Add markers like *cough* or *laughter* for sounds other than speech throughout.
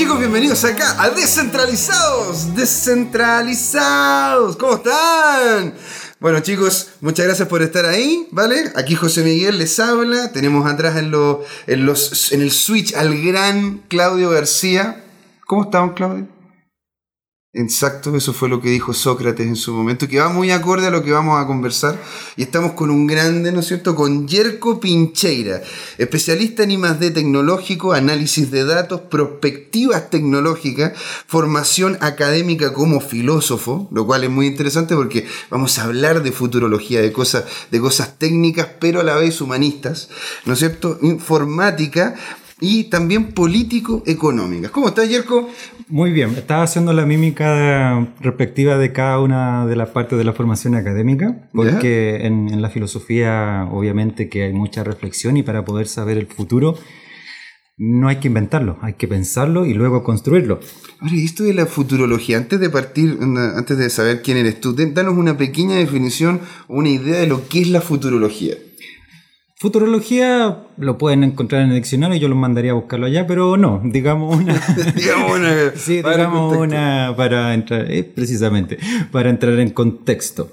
chicos, bienvenidos acá a Descentralizados. Descentralizados. ¿Cómo están? Bueno chicos, muchas gracias por estar ahí, ¿vale? Aquí José Miguel les habla. Tenemos atrás en, en, los, en el switch al gran Claudio García. ¿Cómo estamos, Claudio? Exacto, eso fue lo que dijo Sócrates en su momento, que va muy acorde a lo que vamos a conversar. Y estamos con un grande, ¿no es cierto?, con Yerko Pincheira, especialista en I+D tecnológico, análisis de datos, prospectivas tecnológicas, formación académica como filósofo, lo cual es muy interesante porque vamos a hablar de futurología, de cosas, de cosas técnicas, pero a la vez humanistas, ¿no es cierto?, informática, y también político-económicas. ¿Cómo estás, Yerko? Muy bien, estaba haciendo la mímica respectiva de cada una de las partes de la formación académica, porque en, la filosofía obviamente que hay mucha reflexión y para poder saber el futuro no hay que inventarlo, hay que pensarlo y luego construirlo. Ahora, esto de la futurología, antes de partir, antes de saber quién eres tú, danos una pequeña definición una idea de lo que es la futurología. Futurología lo pueden encontrar en el diccionario, yo lo mandaría a buscarlo allá, pero no, digamos una. *laughs* digamos una. *laughs* sí, digamos una para entrar, eh, precisamente, para entrar en contexto.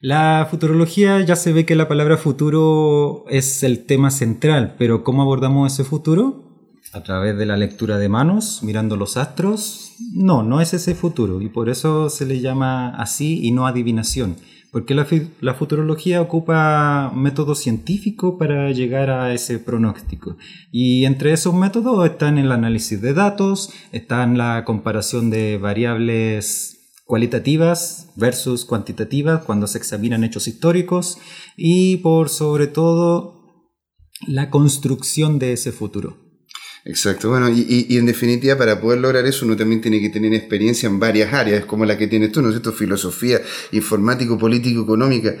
La futurología ya se ve que la palabra futuro es el tema central, pero ¿cómo abordamos ese futuro? A través de la lectura de manos, mirando los astros. No, no es ese futuro, y por eso se le llama así y no adivinación porque la, futurología ocupa métodos científicos para llegar a ese pronóstico. Y entre esos métodos están el análisis de datos, están la comparación de variables cualitativas versus cuantitativas cuando se examinan hechos históricos y por sobre todo la construcción de ese futuro. Exacto, bueno, y, y, en definitiva para poder lograr eso uno también tiene que tener experiencia en varias áreas, como la que tienes tú, ¿no es cierto? Filosofía, informático, político, económica.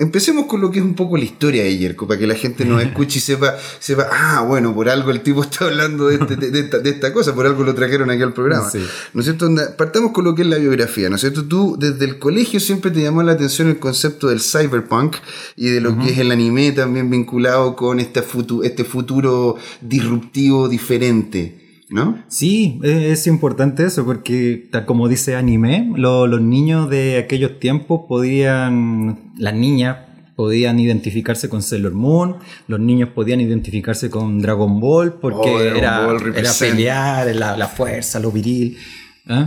Empecemos con lo que es un poco la historia de Yerko, para que la gente nos *laughs* escuche y sepa, sepa, ah, bueno, por algo el tipo está hablando de, este, de, esta, de esta, cosa, por algo lo trajeron aquí al programa. ¿No es cierto? Partamos con lo que es la biografía, ¿no es cierto? Tú desde el colegio siempre te llamó la atención el concepto del cyberpunk y de lo que es el anime también vinculado con este, este futuro disruptivo diferente, ¿no? Sí, es importante eso, porque tal como dice anime, los niños de aquellos tiempos podían, las niñas podían identificarse con Sailor Moon, los niños podían identificarse con Dragon Ball, porque oh, era, era, pelear, la, fuerza, lo viril. ¿eh?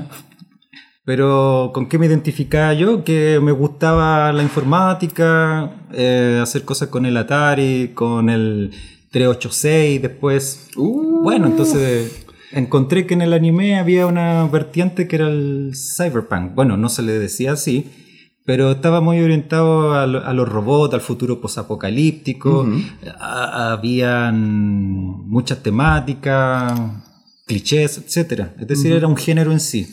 Pero ¿con qué me identificaba yo? Que me gustaba la informática, eh, hacer cosas con el Atari, con el 386 después. Uh. Bueno, entonces encontré que en el anime había una vertiente que era el cyberpunk. Bueno, no se le decía así, pero estaba muy orientado a, los robots, al futuro posapocalíptico. Habían muchas temáticas, clichés, etc. Es decir, era un género en sí.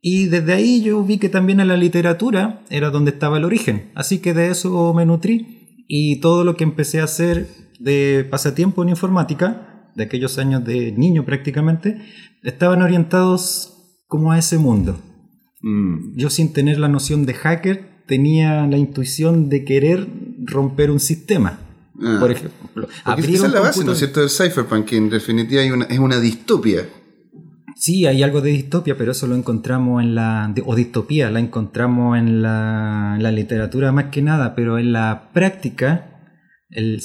Y desde ahí yo vi que también en la literatura era donde estaba el origen. Así que de eso me nutrí. Y todo lo que empecé a hacer de pasatiempo en informática, de aquellos años de niño prácticamente, estaban orientados como a ese mundo. Mm. Yo sin tener la noción de hacker tenía la intuición de querer romper un sistema. Ah. Por ejemplo, abrir esa es la base, ¿no es cierto?, del cypherpunk, que en definitiva es una distopia. Sí, hay algo de distopia, pero eso lo encontramos en la. o distopía, la encontramos en la, en la literatura más que nada, pero en la práctica el,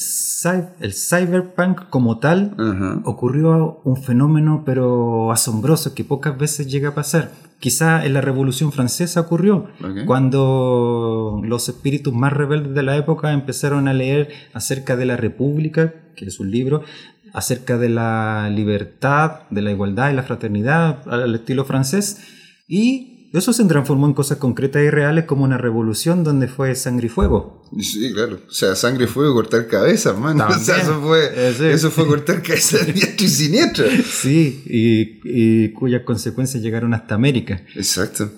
el cyberpunk como tal ocurrió un fenómeno pero asombroso que pocas veces llega a pasar. Quizá en la Revolución Francesa ocurrió, cuando los espíritus más rebeldes de la época empezaron a leer acerca de la República, que es un libro, acerca de la libertad, de la igualdad y la fraternidad al estilo francés, y eso se transformó en cosas concretas y reales como una revolución donde fue sangre y fuego. Sí, claro. O sea, sangre y fuego, cortar cabezas, man. *laughs* O sea, eso fue, eso fue cortar cabezas diestro y siniestro. *laughs* Sí, y, y cuyas consecuencias llegaron hasta América. Exacto.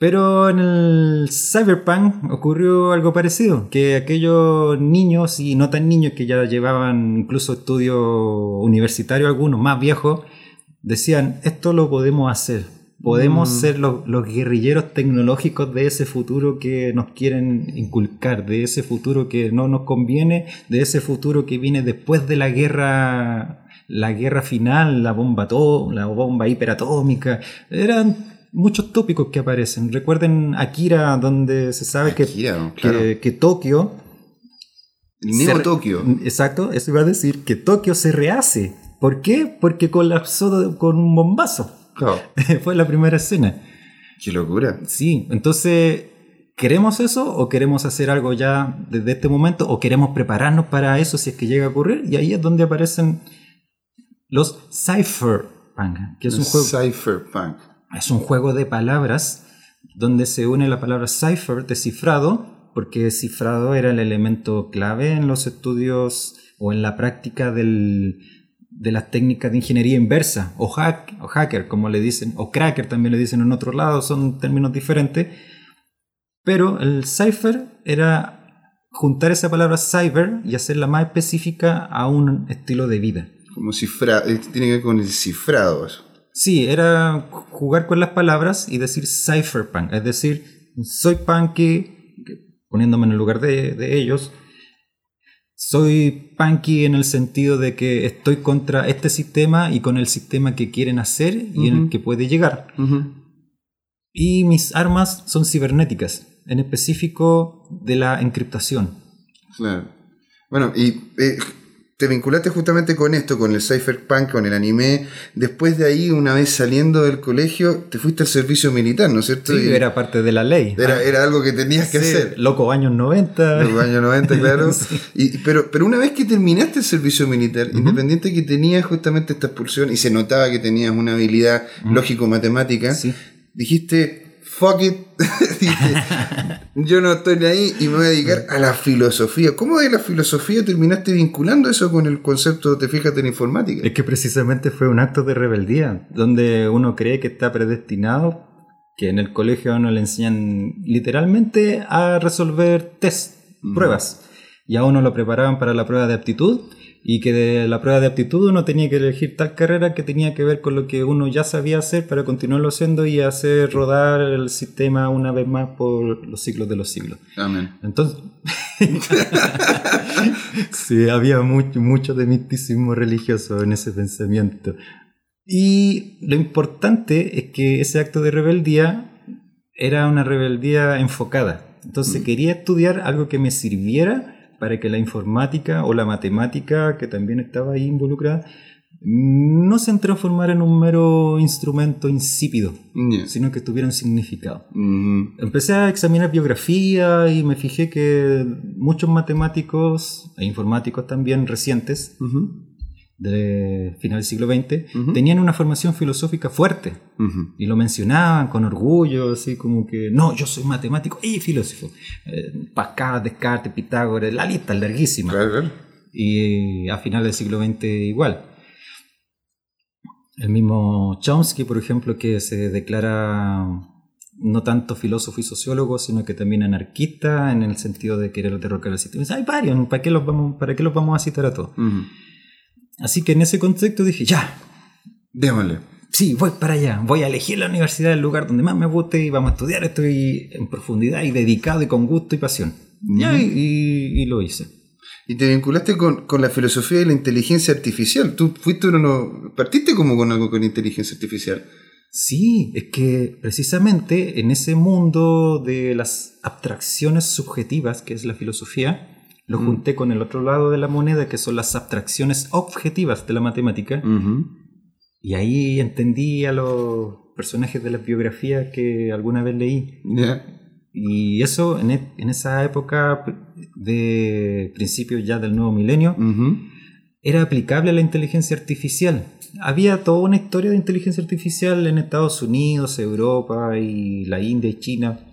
Pero en el Cyberpunk ocurrió algo parecido, que aquellos niños y no tan niños que ya llevaban incluso estudio universitario algunos más viejos, decían, esto lo podemos hacer, podemos mm. ser los, guerrilleros tecnológicos de ese futuro que nos quieren inculcar, de ese futuro que no nos conviene, de ese futuro que viene después de la guerra la guerra final, la bomba, la bomba hiperatómica. Eran muchos tópicos que aparecen. Recuerden Akira, donde se sabe que, que, Tokio. El Tokio. Exacto, eso iba a decir, que Tokio se rehace. ¿Por qué? Porque colapsó con un bombazo. *laughs* Fue la primera escena. Qué locura. Sí, entonces, ¿queremos eso o queremos hacer algo ya desde este momento o queremos prepararnos para eso si es que llega a ocurrir? Y ahí es donde aparecen los cypherpunk, que es un juego... Cypherpunk. Es un juego de palabras donde se une la palabra cipher, descifrado, porque cifrado era el elemento clave en los estudios o en la práctica del, de las técnicas de ingeniería inversa, o, hack, o hacker, como le dicen, o cracker también le dicen en otro lado, son términos diferentes. Pero el cipher era juntar esa palabra cyber y hacerla más específica a un estilo de vida. Como cifra, eh, tiene que ver con el cifrado. Sí, era jugar con las palabras y decir cypherpunk, es decir, soy punky, poniéndome en el lugar de, de ellos, soy punky en el sentido de que estoy contra este sistema y con el sistema que quieren hacer y en el que puede llegar. Y mis armas son cibernéticas, en específico de la encriptación. Claro. Bueno, y eh, te vinculaste justamente con esto, con el cypherpunk, con el anime. Después de ahí, una vez saliendo del colegio, te fuiste al servicio militar, ¿no es cierto? Sí, era parte de la ley. Era, ah. algo que tenías que hacer. Loco, años 90. Loco, años 90, claro. *laughs* y, pero, pero una vez que terminaste el servicio militar, independiente que tenías justamente esta expulsión y se notaba que tenías una habilidad lógico-matemática, dijiste, fuck it, *laughs* yo no estoy ahí y me voy a dedicar a la filosofía. ¿Cómo de la filosofía terminaste vinculando eso con el concepto, te fijas, de la informática? Es que precisamente fue un acto de rebeldía, donde uno cree que está predestinado, que en el colegio a uno le enseñan literalmente a resolver test, pruebas, y a uno lo preparaban para la prueba de aptitud y que de la prueba de aptitud uno tenía que elegir tal carrera que tenía que ver con lo que uno ya sabía hacer para continuarlo haciendo y hacer rodar el sistema una vez más por los siglos de los siglos. Amén. Entonces, *laughs* sí, había mucho, mucho de misticismo religioso en ese pensamiento. Y lo importante es que ese acto de rebeldía era una rebeldía enfocada. Entonces mm. quería estudiar algo que me sirviera para que la informática o la matemática, que también estaba ahí involucrada, no se transformara en un mero instrumento insípido, sino que tuviera un significado. Empecé a examinar biografía y me fijé que muchos matemáticos e informáticos también recientes de final del siglo XX, tenían una formación filosófica fuerte y lo mencionaban con orgullo, así como que, no, yo soy matemático y filósofo. Eh, Pascal, Descartes, Pitágoras, la lista es larguísima. Y a final del siglo XX igual. El mismo Chomsky, por ejemplo, que se declara no tanto filósofo y sociólogo, sino que también anarquista en el sentido de querer derrocar el sistema. Hay varios, ¿para qué los vamos, para qué los vamos a citar a todos? Así que en ese contexto dije, ya, démosle. Sí, voy para allá, voy a elegir la universidad, el lugar donde más me guste y vamos a estudiar esto en profundidad y dedicado y con gusto y pasión. y, lo hice. Y te vinculaste con, la filosofía y la inteligencia artificial. Tú fuiste uno, partiste como con algo con inteligencia artificial. Sí, es que precisamente en ese mundo de las abstracciones subjetivas, que es la filosofía, lo mm. junté con el otro lado de la moneda, que son las abstracciones objetivas de la matemática. Y ahí entendí a los personajes de la biografía que alguna vez leí. Y eso en, e, en, esa época de principios ya del nuevo milenio era aplicable a la inteligencia artificial. Había toda una historia de inteligencia artificial en Estados Unidos, Europa y la India y China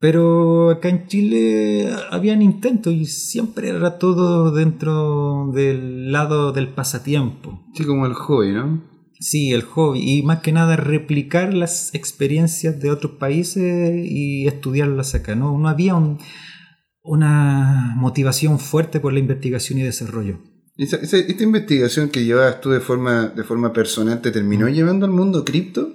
pero acá en Chile habían intentos y siempre era todo dentro del lado del pasatiempo. Sí, como el hobby, ¿no? Sí, el hobby. Y más que nada replicar las experiencias de otros países y estudiarlas acá, ¿no? No había una motivación fuerte por la investigación y desarrollo. esta investigación que llevabas tú de forma, de forma personal te terminó llevando al mundo cripto?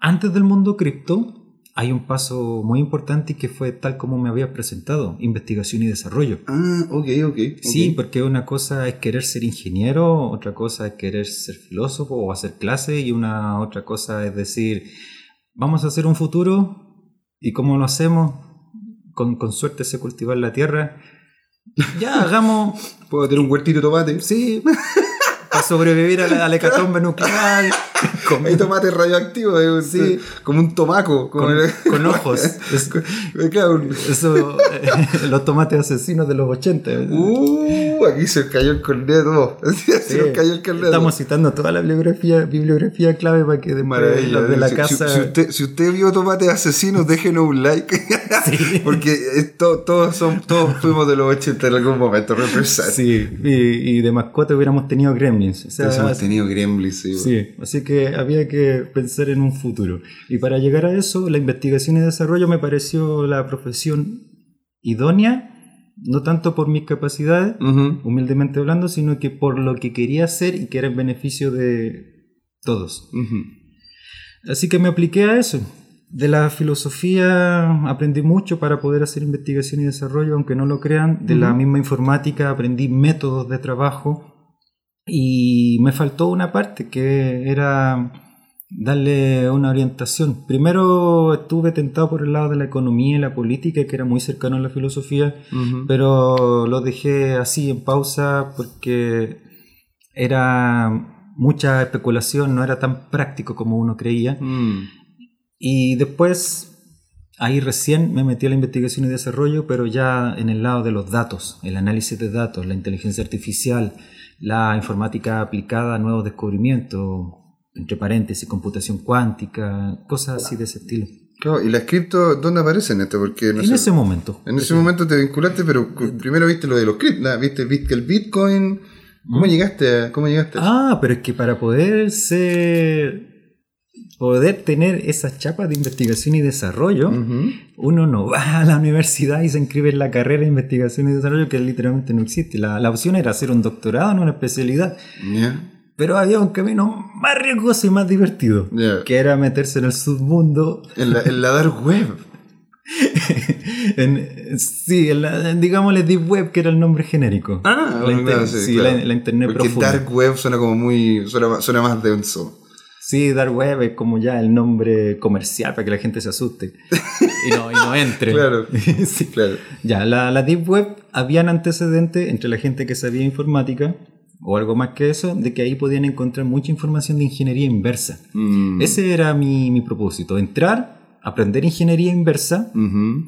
Antes del mundo cripto, hay un paso muy importante que fue tal como me había presentado, investigación y desarrollo. Ah, ok, ok. Sí, porque una cosa es querer ser ingeniero, otra cosa es querer ser filósofo o hacer clase y una otra cosa es decir, vamos a hacer un futuro y cómo lo hacemos, con, con suerte se cultivar la tierra. Ya, *laughs* hagamos... ¿Puedo tener un huertito de tomate? Sí, *laughs* para sobrevivir a la, a la hecatombe nuclear. Hay tomate radioactivo, eh, sí. como un tomaco. Con, con ojos. *laughs* Es, eso, eh, los tomates asesinos de los 80. Uh, aquí se cayó el corneto. *laughs* se cayó el corneto. Estamos citando toda la bibliografía, bibliografía clave para que después Maravilla. de la si, casa... Si, usted, si usted vio tomates asesinos, déjenos un like. *laughs* Sí. Porque todos, son, todos fuimos de los 80 en algún momento, represar. Sí, y, y, de mascota hubiéramos tenido gremlins. O sea, hemos tenido gremlins, sí. Sí, así que había que pensar en un futuro. Y para llegar a eso, la investigación y desarrollo me pareció la profesión idónea, no tanto por mis capacidades, uh -huh. humildemente hablando, sino que por lo que quería hacer y que era en beneficio de todos. Uh -huh. Así que me apliqué a eso. De la filosofía aprendí mucho para poder hacer investigación y desarrollo, aunque no lo crean. De uh -huh. la misma informática aprendí métodos de trabajo y me faltó una parte que era darle una orientación. Primero estuve tentado por el lado de la economía y la política, que era muy cercano a la filosofía, uh -huh. pero lo dejé así en pausa porque era mucha especulación, no era tan práctico como uno creía. Mm. Y después, ahí recién me metí a la investigación y desarrollo, pero ya en el lado de los datos, el análisis de datos, la inteligencia artificial, la informática aplicada a nuevos descubrimientos, entre paréntesis, computación cuántica, cosas así de ese estilo. Claro, ¿y la cripto dónde aparece en esto? Porque, no en sé, ese momento. En ese momento te vinculaste, pero primero viste lo de los criptos, viste, viste el Bitcoin. ¿Cómo ¿Mm? llegaste? ¿Cómo llegaste? Ah, pero es que para poder ser poder tener esas chapas de investigación y desarrollo, uh -huh. uno no va a la universidad y se inscribe en la carrera de investigación y desarrollo que literalmente no existe. La, la opción era hacer un doctorado en una especialidad. Yeah. Pero había un camino más riesgoso y más divertido, yeah. que era meterse en el submundo. En la, en la dark web. *laughs* en, sí, en la, digámosle Deep Web, que era el nombre genérico. Ah, la, inter, sí, sí, claro. la, la, Internet Porque profunda. Dark Web suena como muy. suena, suena más denso. Sí, Dark Web es como ya el nombre comercial para que la gente se asuste y no, y no entre. *laughs* claro, *laughs* sí. claro. Ya, la, la, Deep Web habían antecedentes entre la gente que sabía informática o algo más que eso, de que ahí podían encontrar mucha información de ingeniería inversa. Mm. Ese era mi, mi, propósito, entrar, aprender ingeniería inversa uh -huh.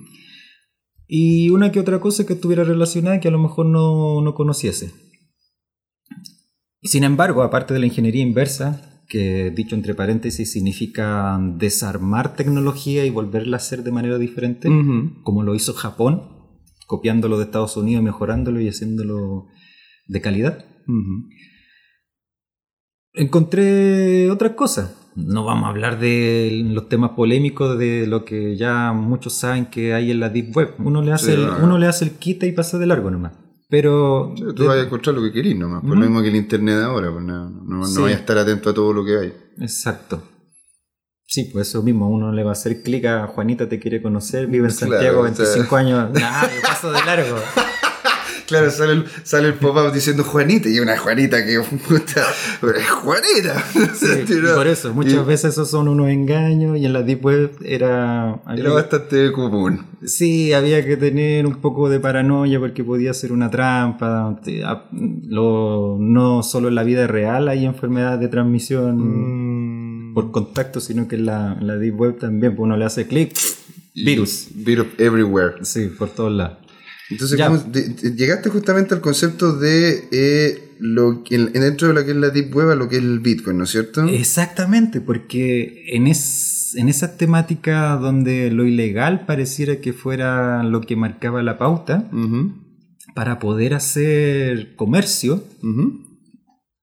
y una que otra cosa que estuviera relacionada que a lo mejor no, no conociese. Sin embargo, aparte de la ingeniería inversa, que dicho entre paréntesis significa desarmar tecnología y volverla a hacer de manera diferente, uh -huh. como lo hizo Japón, copiándolo de Estados Unidos, mejorándolo y haciéndolo de calidad. Uh -huh. Encontré otras cosas. No vamos a hablar de los temas polémicos de lo que ya muchos saben que hay en la Deep Web. Uno le hace, sí, el, no, uno le hace el quita y pasa de largo nomás. Pero. Sí, tú de... vas a encontrar lo que querís nomás. Por uh -huh. lo mismo que el internet ahora. Pues no, no, sí. no vayas a estar atento a todo lo que hay. Exacto. Sí, pues eso mismo. Uno le va a hacer clic a Juanita te quiere conocer, vive en Santiago, claro, 25 o sea... años. *laughs* Yo paso de largo. Claro, sale el, sale el pop-up *laughs* diciendo Juanita y una Juanita que puta, es Juanita. *laughs* Sí, por eso, muchas y, veces esos son unos engaños y en la Deep Web era... Era bastante común. Sí, había que tener un poco de paranoia porque podía ser una trampa. Lo, no solo en la vida real hay enfermedades de transmisión mm. por contacto, sino que en la, en la Deep Web también, pues uno le hace clic, virus. Virus everywhere. Sí, por todos lados. Entonces, de, llegaste justamente al concepto de eh, lo que, dentro de lo que es la Deep Web a lo que es el Bitcoin, ¿no es cierto? Exactamente, porque en, es, en esa temática donde lo ilegal pareciera que fuera lo que marcaba la pauta, uh -huh. para poder hacer comercio, uh -huh.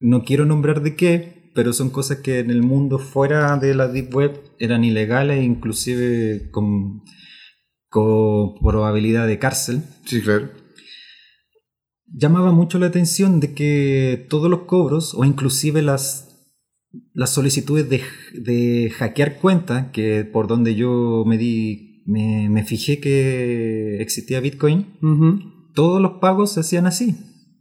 no quiero nombrar de qué, pero son cosas que en el mundo fuera de la Deep Web eran ilegales, inclusive con con probabilidad de cárcel. Sí, claro. Llamaba mucho la atención de que todos los cobros, o inclusive las las solicitudes de, de hackear cuentas, que por donde yo me di, me, me fijé que existía Bitcoin, todos los pagos se hacían así.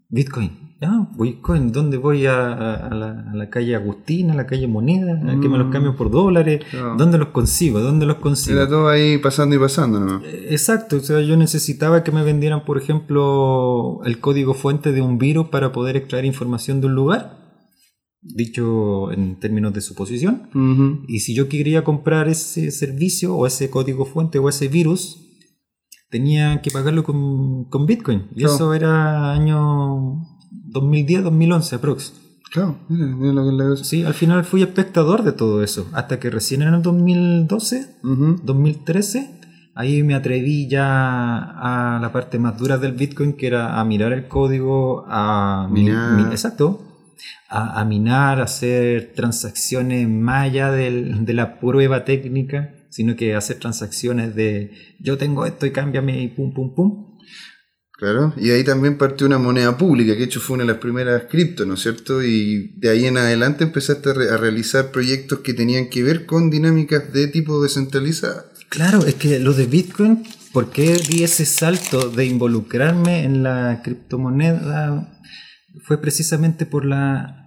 Bitcoin, Ah, Bitcoin, ¿dónde voy a, la, calle Agustina, a la calle Moneda? ¿A que me los mm. cambio por dólares? ¿Dónde los consigo? ¿Dónde los consigo? Era todo ahí pasando y pasando, ¿no? Eh, exacto, o sea, yo necesitaba que me vendieran, por ejemplo, el código fuente de un virus para poder extraer información de un lugar dicho en términos de suposición. Y si yo quería comprar ese servicio o ese código fuente o ese virus, tenía que pagarlo con, Bitcoin. Y eso era año 2010-2011 aprox. Claro, mira, mira lo que le Sí, al final fui espectador de todo eso, hasta que recién en el 2012, 2013, ahí me atreví ya a la parte más dura del Bitcoin, que era a mirar el código, a minar. exacto, a, minar, a hacer transacciones más allá de la prueba técnica, sino que hacer transacciones de yo tengo esto y cámbiame y pum, pum, pum. Claro, y ahí también partió una moneda pública, que de hecho fue una de las primeras cripto, ¿no es cierto? Y de ahí en adelante empezaste a, realizar proyectos que tenían que ver con dinámicas de tipo descentralizada. Claro, es que lo de Bitcoin, ¿por qué di ese salto de involucrarme en la criptomoneda? Fue precisamente por la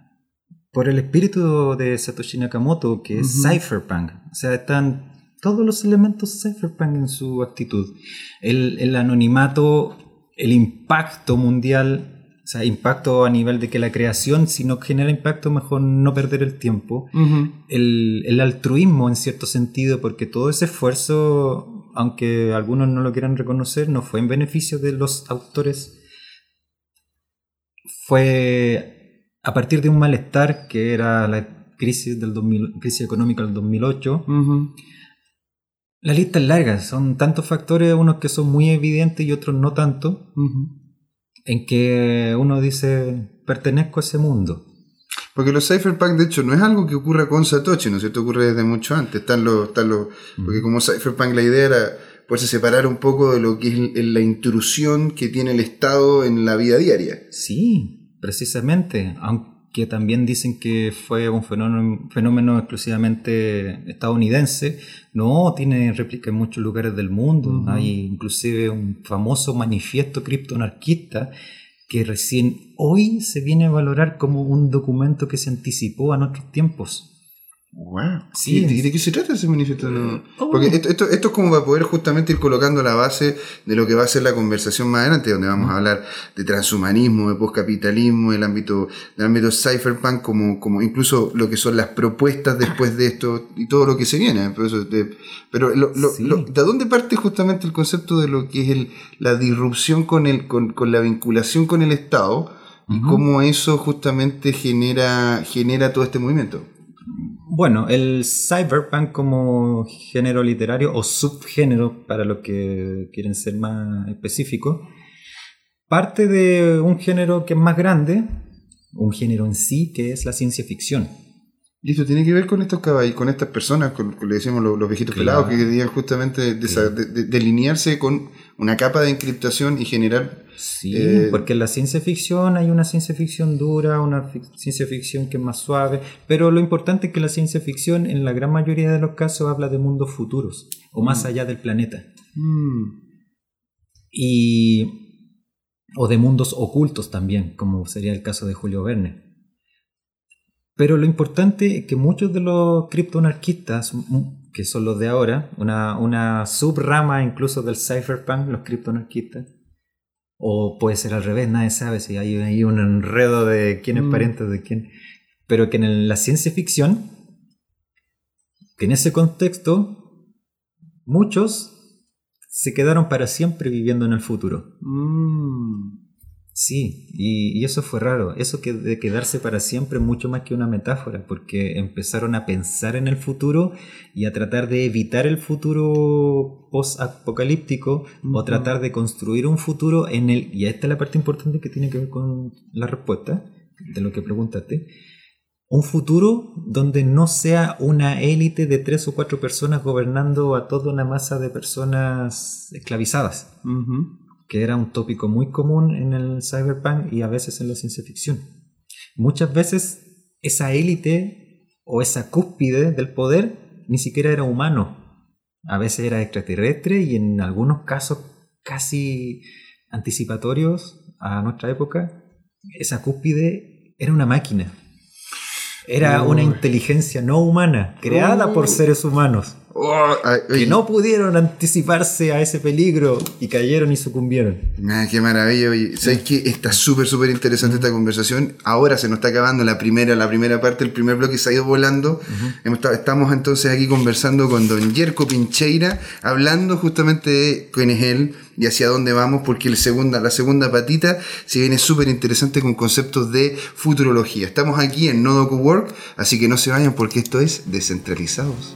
por el espíritu de Satoshi Nakamoto, que es cypherpunk. O sea, están todos los elementos cypherpunk en su actitud. El, el anonimato el impacto mundial, o sea, impacto a nivel de que la creación, si no genera impacto, mejor no perder el tiempo. el, altruismo en cierto sentido, porque todo ese esfuerzo, aunque algunos no lo quieran reconocer, no fue en beneficio de los autores. Fue a partir de un malestar que era la crisis, del 2000, crisis económica del 2008. La lista es larga, son tantos factores, unos que son muy evidentes y otros no tanto, en que uno dice, pertenezco a ese mundo. Porque los cypherpunk, de hecho, no es algo que ocurra con Satoshi, ¿no es cierto? Ocurre desde mucho antes. Están los, están los, Porque como cypherpunk la idea era poderse separar un poco de lo que es la intrusión que tiene el Estado en la vida diaria. Sí, precisamente. Aunque que también dicen que fue un fenómeno, fenómeno exclusivamente estadounidense, no, tiene réplica en muchos lugares del mundo. Hay inclusive un famoso manifiesto criptoanarquista que recién hoy se viene a valorar como un documento que se anticipó a nuestros tiempos. Wow. Sí, ¿Y de qué se trata ese manifiesto? Oh. Porque esto, esto, es como para poder justamente ir colocando la base de lo que va a ser la conversación más adelante, donde vamos a hablar de transhumanismo, de postcapitalismo, del ámbito, del ámbito cypherpunk, como, como incluso lo que son las propuestas después de esto y todo lo que se viene. Pero, ¿de dónde parte justamente el concepto de lo que es el, la disrupción con, el, con, con la vinculación con el Estado y cómo eso justamente genera, genera todo este movimiento? Bueno, el cyberpunk como género literario o subgénero, para los que quieren ser más específicos, parte de un género que es más grande, un género en sí, que es la ciencia ficción. Y esto tiene que ver con estos caballos, con estas personas, con, le decimos los, viejitos pelados, que querían justamente delinearse con una capa de encriptación y generar... Sí, eh, porque en la ciencia ficción hay una ciencia ficción dura, una ciencia ficción que es más suave, pero lo importante es que la ciencia ficción en la gran mayoría de los casos habla de mundos futuros o más mm. allá del planeta. Mm. Y... o de mundos ocultos también, como sería el caso de Julio Verne. Pero lo importante es que muchos de los criptoanarquistas, que son los de ahora, una, una subrama incluso del cypherpunk, los criptoanarquistas, o puede ser al revés, nadie sabe si hay, hay un enredo de quién es mm. pariente de quién, pero que en la ciencia ficción, que en ese contexto, muchos se quedaron para siempre viviendo en el futuro. Mm. Sí, y, eso fue raro. Eso que de quedarse para siempre mucho más que una metáfora, porque empezaron a pensar en el futuro y a tratar de evitar el futuro post-apocalíptico o tratar de construir un futuro en el. Y esta es la parte importante que tiene que ver con la respuesta de lo que preguntaste. Un futuro donde no sea una élite de tres o cuatro personas gobernando a toda una masa de personas esclavizadas que era un tópico muy común en el cyberpunk y a veces en la ciencia ficción. Muchas veces esa élite o esa cúspide del poder ni siquiera era humano. A veces era extraterrestre y en algunos casos casi anticipatorios a nuestra época, esa cúspide era una máquina. Era una inteligencia no humana, creada por seres humanos. Oh, que no pudieron anticiparse a ese peligro y cayeron y sucumbieron. Ah, qué maravilla. ¿Sabes qué? Está súper, súper interesante esta conversación. Ahora se nos está acabando la primera, la primera parte, el primer bloque se ha ido volando. Estamos entonces aquí conversando con don Yerko Pincheira, hablando justamente de quién es él y hacia dónde vamos, porque el segunda, la segunda patita se viene súper interesante con conceptos de futurología. Estamos aquí en Nodo Work, así que no se vayan porque esto es descentralizados.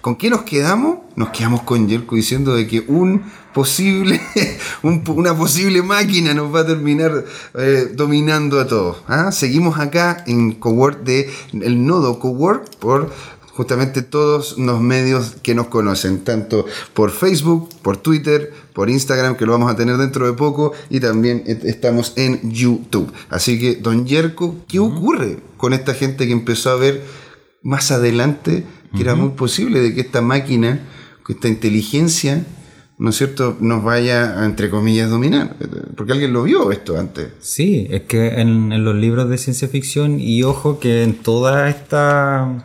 ¿Con qué nos quedamos? Nos quedamos con Yerko diciendo de que un posible, *laughs* una posible máquina nos va a terminar eh, dominando a todos. ¿ah? Seguimos acá en Cowork de el nodo Cowork por justamente todos los medios que nos conocen, tanto por Facebook, por Twitter, por Instagram, que lo vamos a tener dentro de poco, y también estamos en YouTube. Así que, don Yerko, ¿qué ocurre con esta gente que empezó a ver más adelante que era muy posible de que esta máquina, que esta inteligencia, ¿no es cierto?, nos vaya a, entre comillas, dominar. Porque alguien lo vio esto antes. Sí, es que en, en los libros de ciencia ficción, y ojo que en toda esta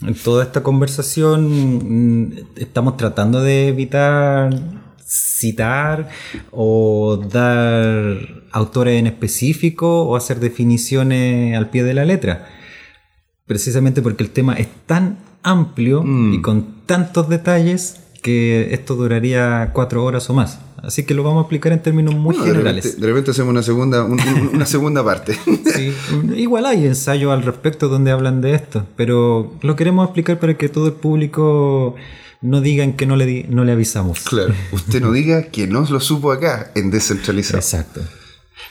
en toda esta conversación mm, estamos tratando de evitar citar o dar autores en específico o hacer definiciones al pie de la letra. Precisamente porque el tema es tan amplio mm. y con tantos detalles que esto duraría cuatro horas o más. Así que lo vamos a explicar en términos muy generales. De repente, hacemos una segunda, una segunda parte. *laughs* sí, igual hay ensayos al respecto donde hablan de esto, pero lo queremos explicar para que todo el público no digan que no le, no le avisamos. Claro, usted no diga que no lo supo acá en descentralizado. Exacto.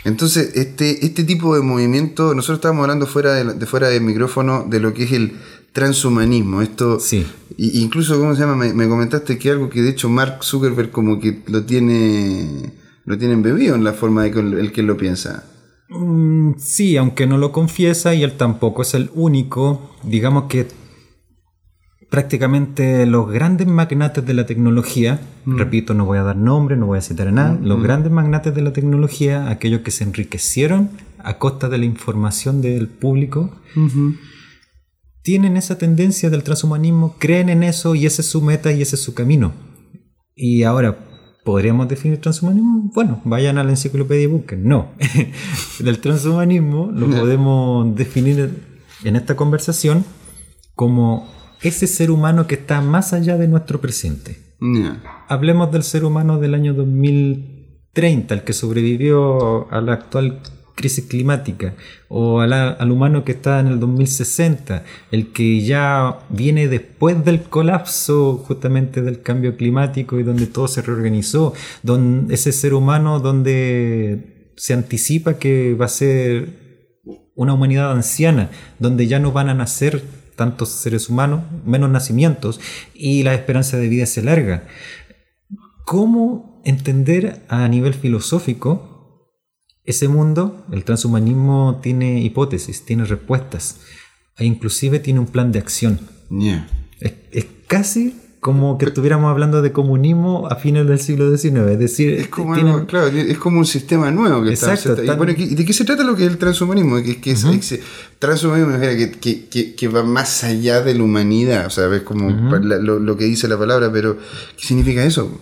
Entonces, este, este tipo de movimiento, nosotros estábamos hablando fuera de, fuera del micrófono de lo que es el transhumanismo. Esto, sí. incluso, ¿cómo se llama? Me, comentaste que algo que de hecho Mark Zuckerberg como que lo tiene, lo tiene embebido en la forma de que el que lo piensa. Mm, sí, aunque no lo confiesa y él tampoco es el único. Digamos que prácticamente los grandes magnates de la tecnología, mm. repito, no voy a dar nombre, no voy a citar a nada, mm, los mm. grandes magnates de la tecnología, aquellos que se enriquecieron a costa de la información del público, tienen esa tendencia del transhumanismo, creen en eso y ese es su meta y ese es su camino. Y ahora, ¿podríamos definir transhumanismo? Bueno, vayan a la enciclopedia y busquen. No, *laughs* del transhumanismo lo podemos definir en esta conversación como ese ser humano que está más allá de nuestro presente. Hablemos del ser humano del año 2030, el que sobrevivió a la actual crisis climática, o al humano que está en el 2060, el que ya viene después del colapso justamente del cambio climático y donde todo se reorganizó, donde ese ser humano donde se anticipa que va a ser una humanidad anciana, donde ya no van a nacer tantos seres humanos, menos nacimientos, y la esperanza de vida se larga. ¿Cómo entender a nivel filosófico ese mundo? El transhumanismo tiene hipótesis, tiene respuestas, e inclusive tiene un plan de acción. es, casi como que estuviéramos hablando de comunismo a fines del siglo XIX. Es decir, es como, claro, es como un sistema nuevo que Exacto, está. ¿Y de qué se trata lo que es el transhumanismo? Que, que es, transhumanismo que, que, que, va más allá de la humanidad. O sea, ves como lo, lo, que dice la palabra, pero ¿qué significa eso?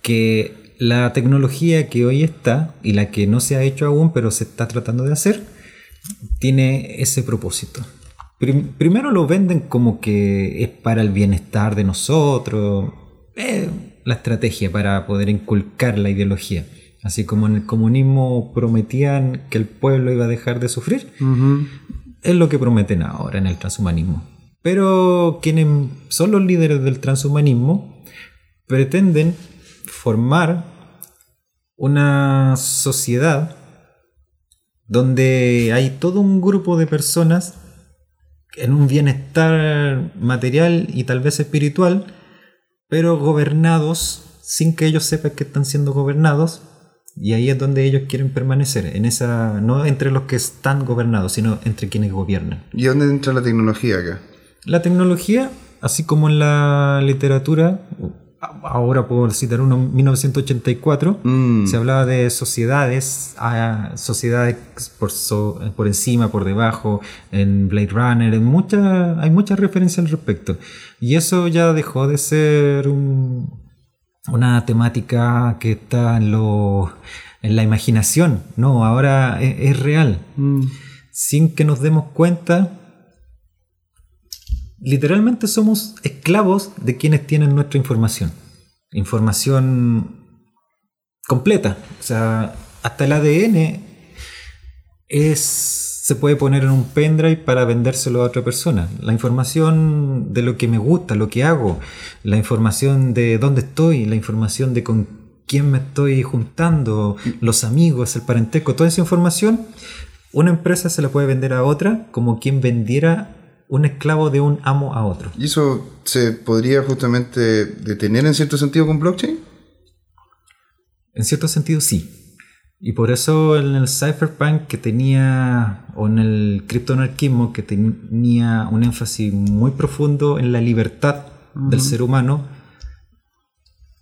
que la tecnología que hoy está y la que no se ha hecho aún, pero se está tratando de hacer, tiene ese propósito. primero lo venden como que es para el bienestar de nosotros, la estrategia para poder inculcar la ideología. Así como en el comunismo prometían que el pueblo iba a dejar de sufrir, es lo que prometen ahora en el transhumanismo. Pero quienes son los líderes del transhumanismo pretenden formar una sociedad donde hay todo un grupo de personas en un bienestar material y tal vez espiritual, pero gobernados sin que ellos sepan que están siendo gobernados. Y ahí es donde ellos quieren permanecer, en esa, no entre los que están gobernados, sino entre quienes gobiernan. ¿Y dónde entra la tecnología acá? La tecnología, así como en la literatura, ahora puedo citar uno, 1984, mm. se hablaba de sociedades, ah, sociedades por, por encima, por debajo, en Blade Runner, en mucha, hay muchas referencias al respecto. Y eso ya dejó de ser una temática que está en, lo, en la imaginación, no, ahora es, real. Mm. Sin que nos demos cuenta, literalmente somos esclavos de quienes tienen nuestra información. Información completa. O sea, hasta el ADN es, se puede poner en un pendrive para vendérselo a otra persona. La información de lo que me gusta, lo que hago, la información de dónde estoy, la información de con quién me estoy juntando, los amigos, el parentesco, toda esa información, una empresa se la puede vender a otra como quien vendiera un esclavo de un amo a otro. ¿Y eso se podría justamente detener en cierto sentido con blockchain? En cierto sentido sí. Y por eso en el cypherpunk que tenía, o en el criptoanarquismo que tenía un énfasis muy profundo en la libertad del ser humano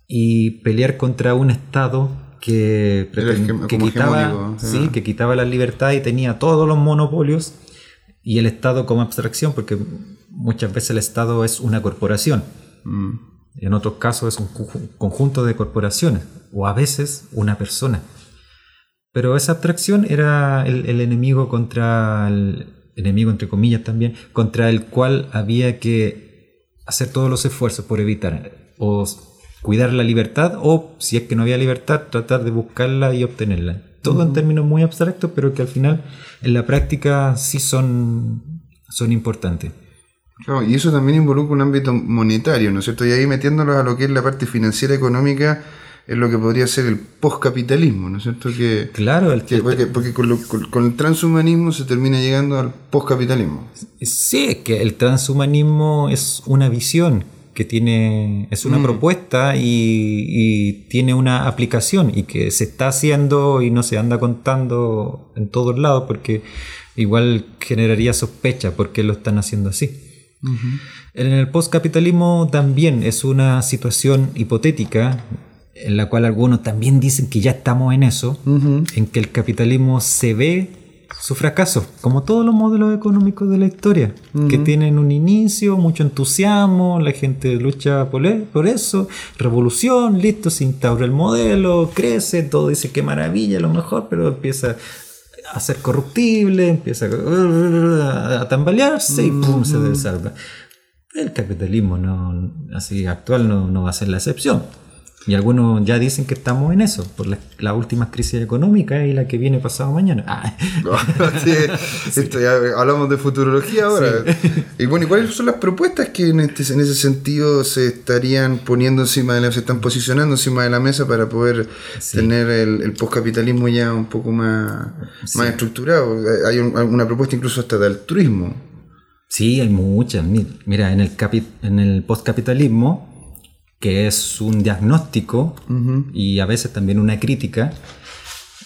y pelear contra un Estado que, que, quitaba, sí, que quitaba la libertad y tenía todos los monopolios y el Estado como abstracción, porque muchas veces el Estado es una corporación. Mm. En otros casos es un conjunto de corporaciones, o a veces una persona. Pero esa abstracción era el, enemigo contra el enemigo, entre comillas también, contra el cual había que hacer todos los esfuerzos por evitar o cuidar la libertad, o si es que no había libertad, tratar de buscarla y obtenerla todo en términos muy abstractos, pero que al final en la práctica sí son, son importantes. y eso también involucra un ámbito monetario, ¿no es cierto? Y ahí metiéndolos a lo que es la parte financiera económica, es lo que podría ser el poscapitalismo, ¿no es cierto? Que, claro, el porque, con, el transhumanismo se termina llegando al poscapitalismo. Sí, que el transhumanismo es una visión que tiene, es una mm. propuesta y, tiene una aplicación y que se está haciendo y no se anda contando en todos lados porque igual generaría sospecha porque lo están haciendo así. En el postcapitalismo también es una situación hipotética en la cual algunos también dicen que ya estamos en eso, en que el capitalismo se ve su fracaso, como todos los modelos económicos de la historia, que tienen un inicio, mucho entusiasmo, la gente lucha por, e, por eso, revolución, listo, se instaura el modelo, crece, todo dice que maravilla, lo mejor, pero empieza a ser corruptible, empieza a, tambalearse y pum, se desarma. El capitalismo no, así actual no, no va a ser la excepción. Y algunos ya dicen que estamos en eso, por la, última crisis económica y la que viene pasado mañana. Ah. *laughs* hablamos de futurología ahora. Y bueno, ¿y cuáles son las propuestas que en, este, en ese sentido se estarían poniendo encima de la, se están posicionando encima de la mesa para poder tener el, el postcapitalismo ya un poco más, más estructurado? Hay una propuesta incluso hasta del turismo. Sí, hay muchas. Mira, en el, en el postcapitalismo que es un diagnóstico y a veces también una crítica.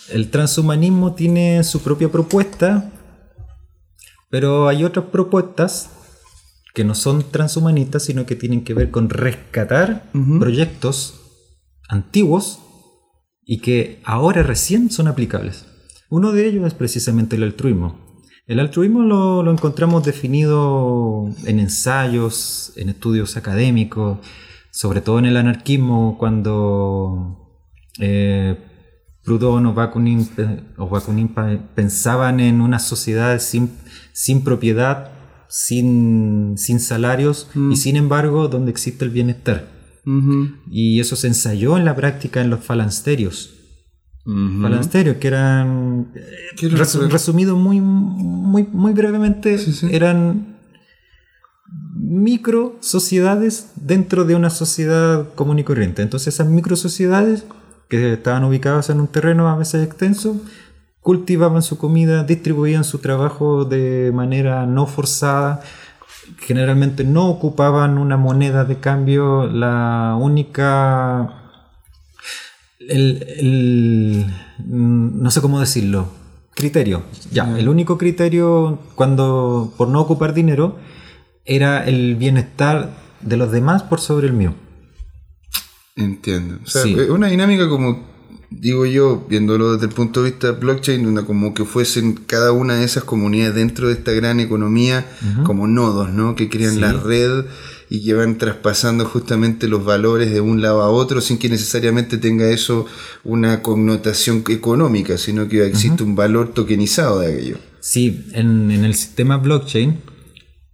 El transhumanismo tiene su propia propuesta, pero hay otras propuestas que no son transhumanistas, sino que tienen que ver con rescatar proyectos antiguos y que ahora recién son aplicables. Uno de ellos es precisamente el altruismo. El altruismo lo, lo encontramos definido en ensayos, en estudios académicos, sobre todo en el anarquismo, cuando eh, Proudhon o Bakunin, o Bakunin pensaban en una sociedad sin, sin propiedad, sin, sin salarios y mm. sin embargo donde existe el bienestar. Y eso se ensayó en la práctica en los falansterios. Falansterios, que eran, resumido muy, muy, muy brevemente, eran micro sociedades dentro de una sociedad común y corriente. Entonces esas micro sociedades que estaban ubicadas en un terreno a veces extenso, cultivaban su comida, distribuían su trabajo de manera no forzada, generalmente no ocupaban una moneda de cambio, la única... El, no sé cómo decirlo, criterio, ya, el único criterio cuando por no ocupar dinero era el bienestar de los demás por sobre el mío. Entiendo. O sea, una dinámica como, digo yo, viéndolo desde el punto de vista de blockchain, una como que fuesen cada una de esas comunidades dentro de esta gran economía como nodos, ¿no? Que crean la red y que van traspasando justamente los valores de un lado a otro sin que necesariamente tenga eso una connotación económica, sino que existe un valor tokenizado de aquello. Sí, en, en el sistema blockchain,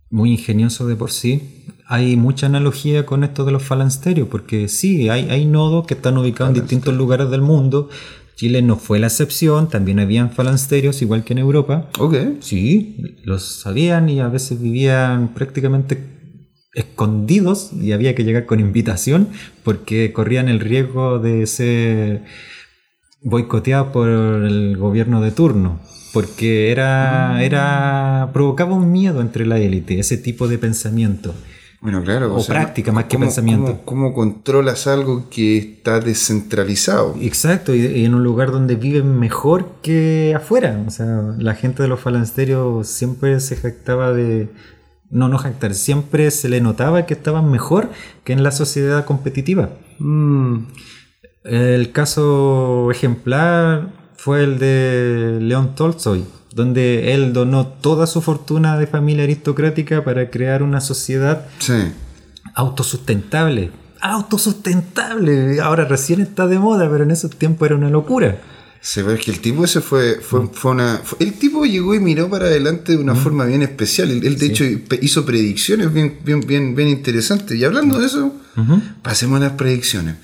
muy ingenioso de por sí, hay mucha analogía con esto de los falansterios, porque sí, hay, hay nodos que están ubicados en distintos lugares del mundo. Chile no fue la excepción, también habían falansterios, igual que en Europa. Ok. Sí, los sabían y a veces vivían prácticamente escondidos y había que llegar con invitación porque corrían el riesgo de ser boicoteados por el gobierno de turno porque era, era provocaba un miedo entre la élite ese tipo de pensamiento bueno, claro. O, práctica más que pensamiento. Cómo, controlas algo que está descentralizado? Exacto, y, en un lugar donde viven mejor que afuera. O sea, la gente de los falansterios siempre se jactaba de. No, no jactar, siempre se le notaba que estaban mejor que en la sociedad competitiva. Mm. El caso ejemplar fue el de León Tolstoy donde él donó toda su fortuna de familia aristocrática para crear una sociedad autosustentable. Autosustentable. Ahora recién está de moda, pero en esos tiempos era una locura. Se ve que el tipo ese fue, fue, mm. fue una. el tipo llegó y miró para adelante de una mm. forma bien especial. Él, de hecho, hizo predicciones bien, bien, bien, bien interesantes. Y hablando de eso, pasemos a las predicciones.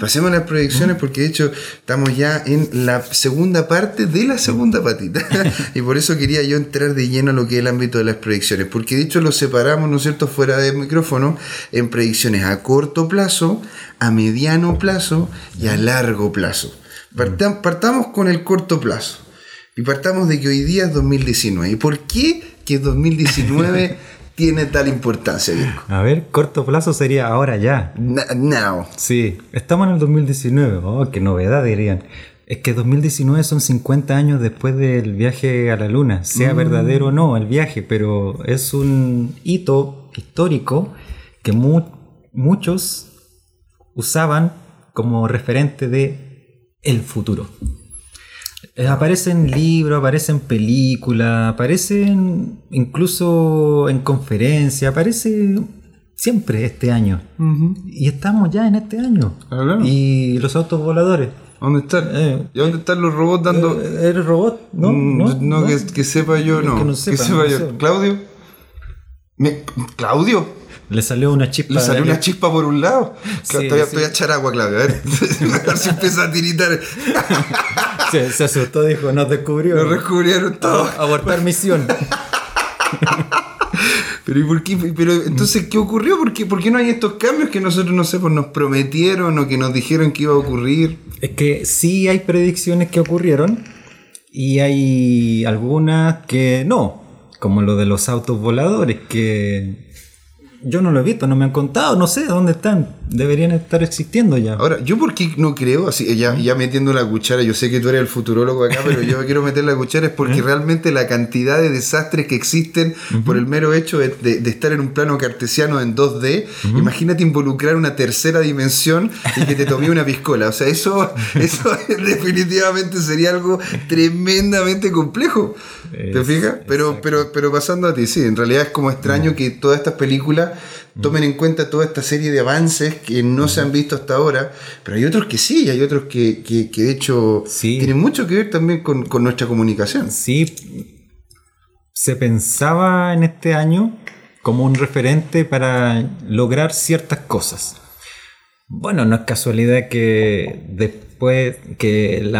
Pasemos a las predicciones porque, de hecho, estamos ya en la segunda parte de la segunda patita. *laughs* y por eso quería yo entrar de lleno a lo que es el ámbito de las predicciones. Porque, de hecho, lo separamos, ¿no es cierto?, fuera del micrófono en predicciones a corto plazo, a mediano plazo y a largo plazo. Partamos con el corto plazo. Y partamos de que hoy día es 2019. ¿Y por qué que 2019 *laughs* tiene tal importancia, A ver, corto plazo sería ahora ya. now. Sí, estamos en el 2019. Oh, qué novedad dirían. Es que 2019 son 50 años después del viaje a la Luna, sea mm. verdadero o no el viaje, pero es un hito histórico que muchos usaban como referente de el futuro. Eh, aparecen libros, aparecen películas, aparecen incluso en conferencias, aparece siempre este año. Y estamos ya en este año. Y los autos voladores. ¿Dónde están? Eh, ¿Y dónde están los robots dando.? Eh, ¿Eres robot? No, mm, no, que, sepa yo, no. Que, sepa, yo. ¿Claudio? ¿Claudio? Le salió una chispa. Le salió una chispa por un lado. estoy, a echar agua, Claudio. *laughs* *laughs* A ver. si empieza a tiritar. se, asustó, dijo, nos descubrió. Nos descubrieron todo. abortar misión. *laughs* Pero, ¿y por qué? Pero entonces, ¿qué ocurrió? ¿Por qué, ¿Por qué no hay estos cambios que nosotros, no sé, pues nos prometieron o que nos dijeron que iba a ocurrir? Es que sí hay predicciones que ocurrieron y hay algunas que no, como lo de los autos voladores, que yo no lo he visto, no me han contado, no sé dónde están. Deberían estar existiendo ya. Ahora, yo por qué no creo, así, ya, ya metiendo la cuchara, yo sé que tú eres el futurólogo acá, pero yo quiero meter la cuchara es porque *laughs* realmente la cantidad de desastres que existen por el mero hecho de, estar en un plano cartesiano en 2D, imagínate involucrar una tercera dimensión y que te tomé una piscola. O sea, eso, *laughs* eso *laughs* definitivamente sería algo tremendamente complejo. ¿Te fijas? Pero, pero, pero pasando a ti, sí, en realidad es como extraño que todas estas películas tomen en cuenta toda esta serie de avances que no se han visto hasta ahora, pero hay otros que sí, hay otros que, de hecho tienen mucho que ver también con, nuestra comunicación. Sí, se pensaba en este año como un referente para lograr ciertas cosas. Bueno, no es casualidad que después que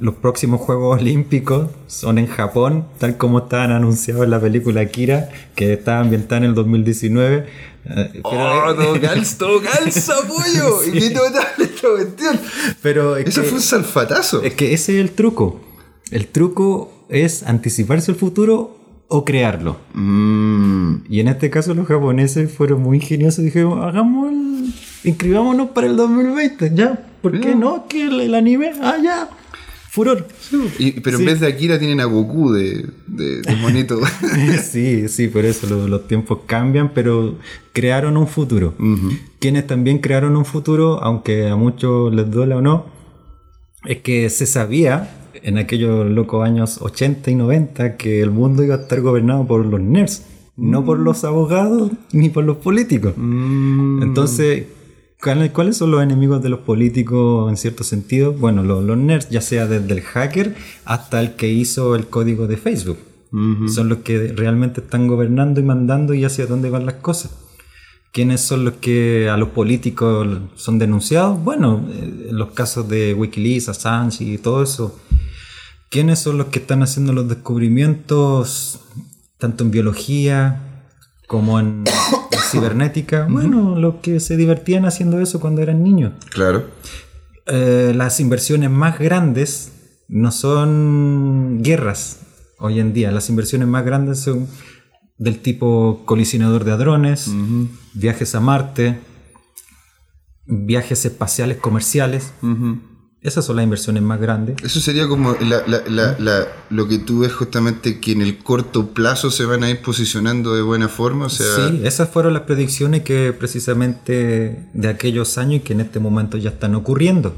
los próximos Juegos Olímpicos son en Japón, tal como estaban anunciados en la película Akira, que está ambientada en el 2019. Eh, oh, todo calza, todo calza, *laughs* pollo. Y qué esta cuestión. Pero Eso fue un salfatazo. Es que ese es el truco. El truco es anticiparse el futuro o crearlo. Mm. Y en este caso los japoneses fueron muy ingeniosos y dijeron, hagamos el... inscribámonos para el 2020, ya. ¿Por qué no? Que el, anime, ah, ya. Furor. pero en vez de Akira tienen a Goku de, de, monito. *laughs* sí, sí, por eso los, tiempos cambian, pero crearon un futuro. Quienes también crearon un futuro, aunque a muchos les duela o no, es que se sabía en aquellos locos años 80 y 90 que el mundo iba a estar gobernado por los nerds, no por los abogados ni por los políticos. Mm. Entonces, ¿cuáles son los enemigos de los políticos en cierto sentido? Bueno, los, nerds, ya sea desde el hacker hasta el que hizo el código de Facebook. Son los que realmente están gobernando y mandando y hacia dónde van las cosas. ¿Quiénes son los que a los políticos son denunciados? Bueno, en eh, los casos de Wikileaks, Assange y todo eso, ¿Quiénes son los que están haciendo los descubrimientos tanto en biología como en, cibernética? Bueno, los que se divertían haciendo eso cuando eran niños. Claro. Eh, las inversiones más grandes no son guerras hoy en día. Las inversiones más grandes son del tipo colisionador de hadrones, viajes a Marte, viajes espaciales comerciales. Esas son las inversiones más grandes. Eso sería como lo que tú ves justamente que en el corto plazo se van a ir posicionando de buena forma. sí, esas fueron las predicciones que precisamente de aquellos años y que en este momento ya están ocurriendo.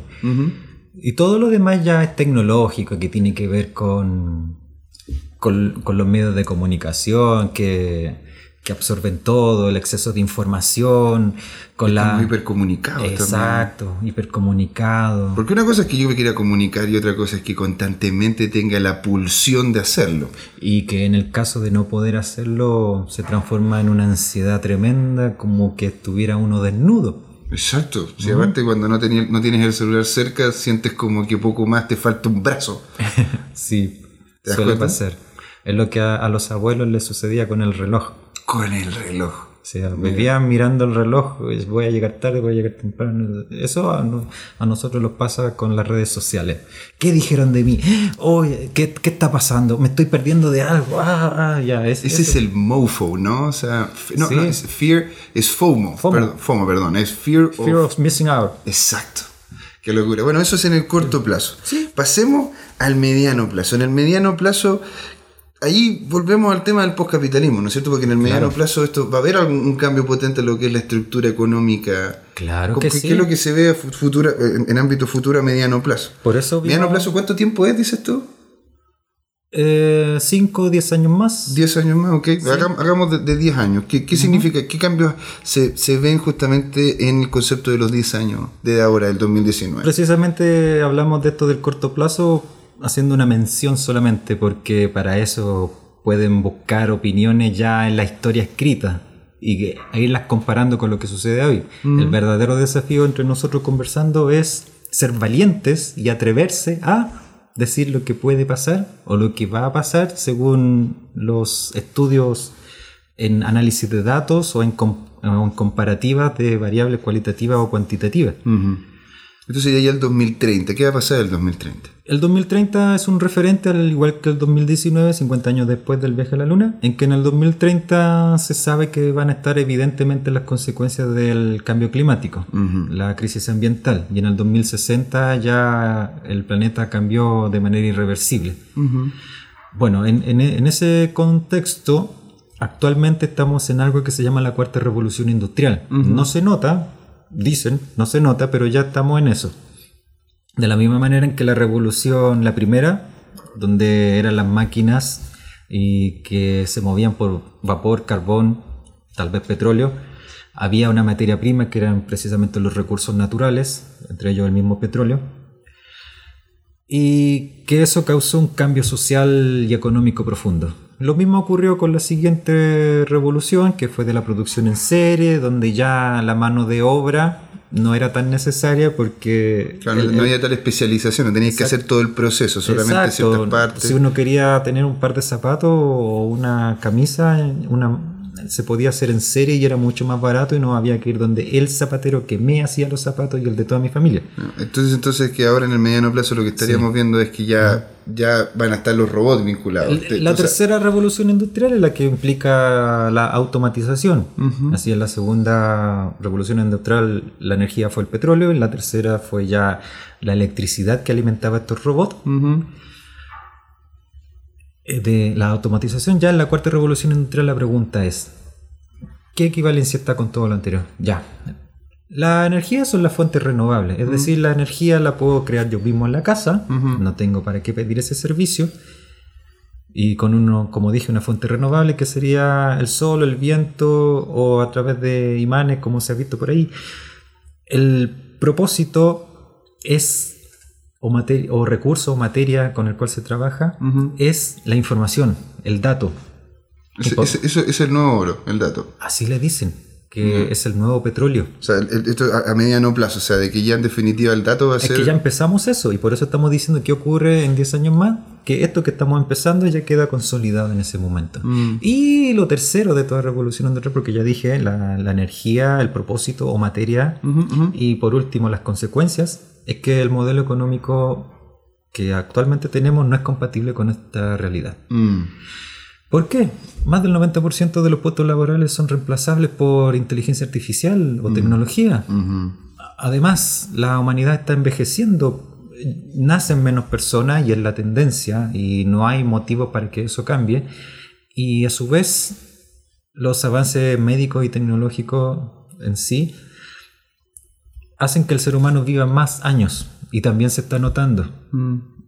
Y todo lo demás ya es tecnológico, que tiene que ver con, con los medios de comunicación, que que absorben todo, el exceso de información, con la... hipercomunicado. Exacto, hipercomunicado. Porque una cosa es que yo me quiera comunicar y otra cosa es que constantemente tenga la pulsión de hacerlo. Y que en el caso de no poder hacerlo se transforma en una ansiedad tremenda, como que estuviera uno desnudo. Exacto. Si aparte cuando no, no tienes el celular cerca, sientes como que poco más te falta un brazo. *laughs* sí, suele pasar. Es lo que a los abuelos les sucedía con el reloj con el reloj. O sea, vivían mirando el reloj, voy a llegar tarde, voy a llegar temprano. Eso a, nosotros nos pasa con las redes sociales. ¿Qué dijeron de mí? ¿qué, está pasando? Me estoy perdiendo de algo. Ah, ah ya, Ese es el mofo, ¿no? O sea, no, es fear, es FOMO. FOMO. Perdón, FOMO, perdón. Es fear, fear of, missing out. Exacto. Qué locura. Bueno, eso es en el corto plazo. Pasemos al mediano plazo. En el mediano plazo, ahí volvemos al tema del postcapitalismo, ¿no es cierto? Porque en el mediano plazo esto va a haber algún cambio potente en lo que es la estructura económica. Claro que ¿Qué, sí. ¿Qué es lo que se ve futura, en, ámbito futuro a mediano plazo? Por eso ¿Mediano plazo cuánto tiempo es, dices tú? 5 o eh, 10 años más. 10 años más, ok. Hagamos de 10 años. ¿Qué, significa? ¿Qué cambios se, se, ven justamente en el concepto de los 10 años de ahora, del 2019? Precisamente hablamos de esto del corto plazo haciendo una mención solamente porque para eso pueden buscar opiniones ya en la historia escrita y irlas comparando con lo que sucede hoy. El verdadero desafío entre nosotros conversando es ser valientes y atreverse a decir lo que puede pasar o lo que va a pasar según los estudios en análisis de datos o en, comparativas de variables cualitativas o cuantitativas. Esto sería ya el 2030. ¿Qué va a pasar el 2030? El 2030 es un referente al igual que el 2019, 50 años después del viaje a la Luna, en que en el 2030 se sabe que van a estar evidentemente las consecuencias del cambio climático, la crisis ambiental, y en el 2060 ya el planeta cambió de manera irreversible. Bueno, en, ese contexto, actualmente estamos en algo que se llama la cuarta revolución industrial. No se nota, dicen, no se nota, pero ya estamos en eso. De la misma manera en que la revolución, la primera, donde eran las máquinas y que se movían por vapor, carbón, tal vez petróleo, había una materia prima que eran precisamente los recursos naturales, entre ellos el mismo petróleo, y que eso causó un cambio social y económico profundo. Lo mismo ocurrió con la siguiente revolución, que fue de la producción en serie, donde ya la mano de obra no era tan necesaria porque... no había tal especialización, no tenías que hacer todo el proceso, solamente ciertas partes. Si uno quería tener un par de zapatos o una camisa, una se podía hacer en serie y era mucho más barato y no había que ir donde el zapatero que me hacía los zapatos y el de toda mi familia. Entonces, entonces que ahora en el mediano plazo lo que estaríamos viendo es que ya, ya van a estar los robots vinculados. La, tercera revolución industrial es la que implica la automatización. Así en la segunda revolución industrial la energía fue el petróleo, en la tercera fue ya la electricidad que alimentaba estos robots. Eh, de la automatización, ya en la cuarta revolución industrial la pregunta es, ¿qué equivalencia está con todo lo anterior? Ya. La energía son las fuentes renovables, es decir, la energía la puedo crear yo mismo en la casa, no tengo para qué pedir ese servicio, y con uno, como dije, una fuente renovable que sería el sol, el viento o a través de imanes, como se ha visto por ahí. El propósito es o, o recurso o materia con el cual se trabaja es la información, el dato. eso es el nuevo oro, el dato. Así le dicen, que es el nuevo petróleo. O sea, esto a, mediano plazo, o sea, de que ya en definitiva el dato va a ser... Es que ya empezamos eso y por eso estamos diciendo que ocurre en 10 años más, que esto que estamos empezando ya queda consolidado en ese momento. Mm. Y lo tercero de toda revolución industrial, porque ya dije, la, energía, el propósito o materia, y por último las consecuencias, es que el modelo económico que actualmente tenemos no es compatible con esta realidad. Mm. ¿Por qué? Más del 90% de los puestos laborales son reemplazables por inteligencia artificial o mm. tecnología. Además, la humanidad está envejeciendo, nacen menos personas y es la tendencia y no hay motivo para que eso cambie. Y a su vez, los avances médicos y tecnológicos en sí hacen que el ser humano viva más años y también se está notando. Mm.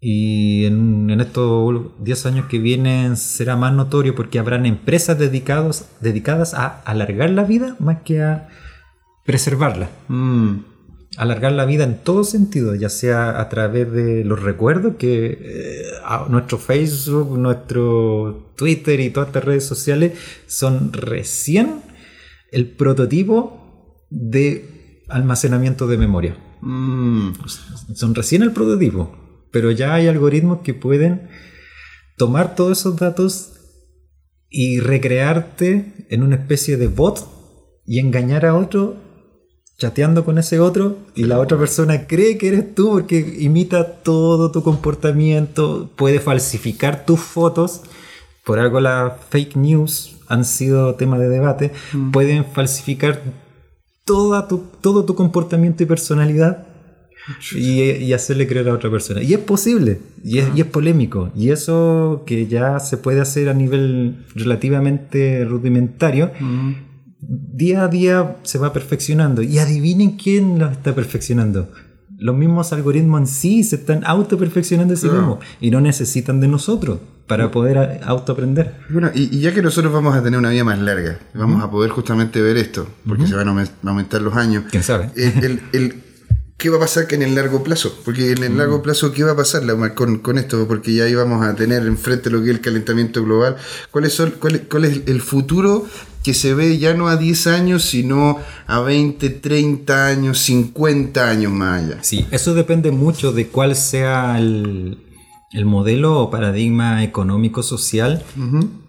Y en, estos 10 años que vienen será más notorio porque habrán empresas dedicados, dedicadas a alargar la vida más que a preservarla. Mm. Alargar la vida en todo sentido, ya sea a través de los recuerdos que eh, nuestro Facebook, nuestro Twitter y todas estas redes sociales son recién el prototipo de almacenamiento de memoria. Mm. Son recién el prototipo, pero ya hay algoritmos que pueden tomar todos esos datos y recrearte en una especie de bot y engañar a otro chateando con ese otro y la otra persona cree que eres tú porque imita todo tu comportamiento, puede falsificar tus fotos. Por algo las fake news han sido tema de debate. Mm. Pueden falsificar tu, todo tu comportamiento y personalidad y, hacerle creer a otra persona. Y es posible, y es, y es, polémico. Y eso que ya se puede hacer a nivel relativamente rudimentario, día a día se va perfeccionando. Y adivinen quién lo está perfeccionando. Los mismos algoritmos en sí se están auto-perfeccionando a sí mismos y no necesitan de nosotros para poder autoaprender. Bueno, y, ya que nosotros vamos a tener una vida más larga, vamos a poder justamente ver esto, porque se van a aumentar los años. ¿Quién sabe? El, el, ¿Qué va a pasar en el largo plazo? Porque en el largo plazo, ¿qué va a pasar con, con, esto? Porque ya íbamos a tener enfrente lo que es el calentamiento global. ¿Cuál cuál, cuál es el futuro que se ve ya no a 10 años, sino a 20, 30 años, 50 años más allá? Sí, eso depende mucho de cuál sea el, el modelo o paradigma económico-social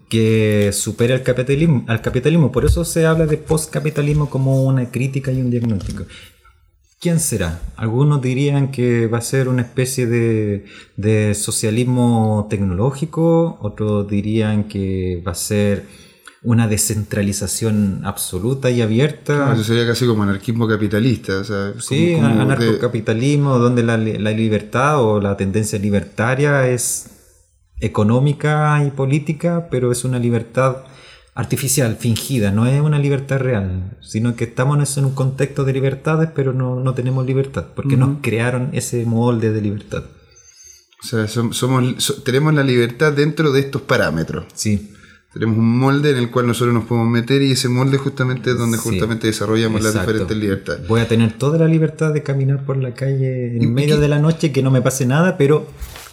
que supera al capitalismo, al capitalismo. Por eso se habla de postcapitalismo como una crítica y un diagnóstico. ¿Quién será? Algunos dirían que va a ser una especie de, de socialismo tecnológico, otros dirían que va a ser una descentralización absoluta y abierta. eso sería casi como anarquismo capitalista. sí, anarcocapitalismo, donde la, la, libertad o la tendencia libertaria es económica y política, pero es una libertad artificial, fingida, no es una libertad real, sino que estamos en un contexto de libertades, pero no, no tenemos libertad, porque nos crearon ese molde de libertad. O sea, somos, tenemos la libertad dentro de estos parámetros. Sí. Tenemos un molde en el cual nosotros nos podemos meter y ese molde justamente es donde justamente desarrollamos las diferentes libertades. Voy a tener toda la libertad de caminar por la calle en medio de la noche, que no me pase nada, pero